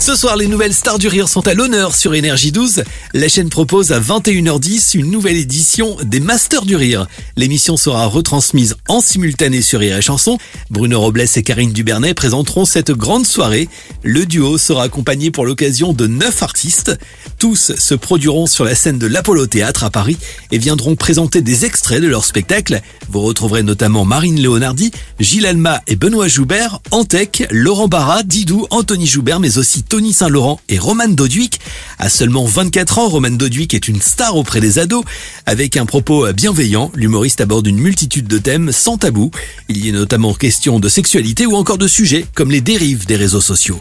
Ce soir, les nouvelles stars du rire sont à l'honneur sur Énergie 12. La chaîne propose à 21h10 une nouvelle édition des Masters du rire. L'émission sera retransmise en simultané sur Rire et Chanson. Bruno Robles et Karine Dubernet présenteront cette grande soirée. Le duo sera accompagné pour l'occasion de neuf artistes. Tous se produiront sur la scène de l'Apollo Théâtre à Paris et viendront présenter des extraits de leur spectacle. Vous retrouverez notamment Marine Léonardi, Gilles Alma et Benoît Joubert, Antec, Laurent Barra, Didou, Anthony Joubert, mais aussi Tony Saint-Laurent et Roman Doduic. À seulement 24 ans, Roman Doduic est une star auprès des ados. Avec un propos bienveillant, l'humoriste aborde une multitude de thèmes sans tabou. Il y est notamment question de sexualité ou encore de sujets comme les dérives des réseaux sociaux.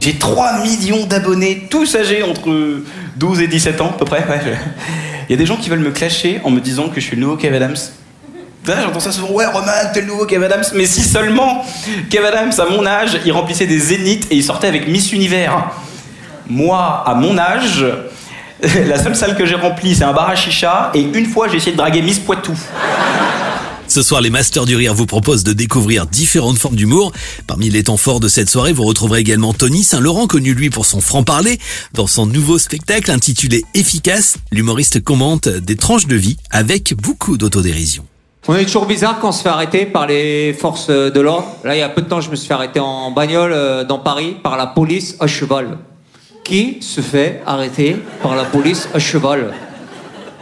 J'ai 3 millions d'abonnés, tous âgés entre 12 et 17 ans à peu près. Il y a des gens qui veulent me clasher en me disant que je suis le nouveau Kev Adams. J'entends ça souvent, ouais Roman, t'es le nouveau Kev Adams. Mais si seulement Kev Adams, à mon âge, il remplissait des zéniths et il sortait avec Miss Univers. Moi, à mon âge, la seule salle que j'ai remplie, c'est un bar à chicha et une fois, j'ai essayé de draguer Miss Poitou. Ce soir, les Masters du Rire vous proposent de découvrir différentes formes d'humour. Parmi les temps forts de cette soirée, vous retrouverez également Tony Saint-Laurent, connu lui pour son franc-parler. Dans son nouveau spectacle intitulé Efficace, l'humoriste commente des tranches de vie avec beaucoup d'autodérision. On est toujours bizarre quand on se fait arrêter par les forces de l'ordre. Là, il y a peu de temps, je me suis fait arrêter en bagnole euh, dans Paris par la police à cheval. Qui se fait arrêter par la police à cheval?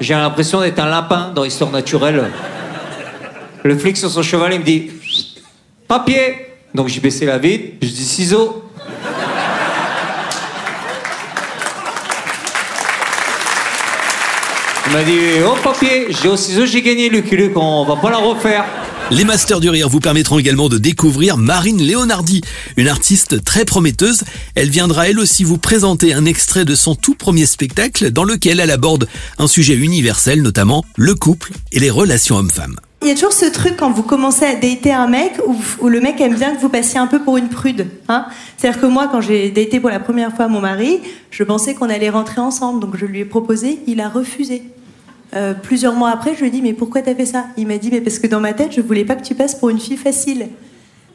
J'ai l'impression d'être un lapin dans l'histoire naturelle. Le flic sur son cheval, il me dit papier. Donc j'ai baissé la vitre, je dis ciseaux. Il m'a dit oh papier. J'ai au ciseau, j'ai gagné Lucky Luke, on va pas la refaire. Les Masters du Rire vous permettront également de découvrir Marine Léonardi, une artiste très prometteuse. Elle viendra elle aussi vous présenter un extrait de son tout premier spectacle dans lequel elle aborde un sujet universel, notamment le couple et les relations hommes-femmes. Il y a toujours ce truc quand vous commencez à dater un mec où, le mec aime bien que vous passiez un peu pour une prude. Hein C'est-à-dire que moi, quand j'ai daté pour la première fois mon mari, je pensais qu'on allait rentrer ensemble. Donc je lui ai proposé, il a refusé. Euh, plusieurs mois après, je lui ai dit, mais pourquoi t'as fait ça? Il m'a dit, mais parce que dans ma tête, je voulais pas que tu passes pour une fille facile.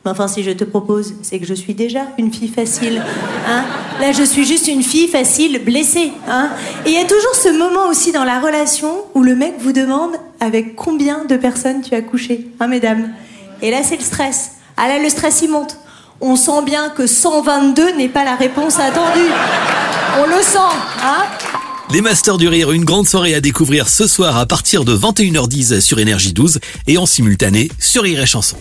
Mais enfin, si je te propose, c'est que je suis déjà une fille facile. Hein Là, je suis juste une fille facile, blessée. Hein Et il y a toujours ce moment aussi dans la relation où le mec vous demande avec combien de personnes tu as couché, hein, mesdames Et là, c'est le stress. Ah là, le stress, il monte. On sent bien que 122 n'est pas la réponse attendue. On le sent, hein les Masters du Rire, une grande soirée à découvrir ce soir à partir de 21h10 sur Énergie 12 et en simultané sur Rire et Chanson.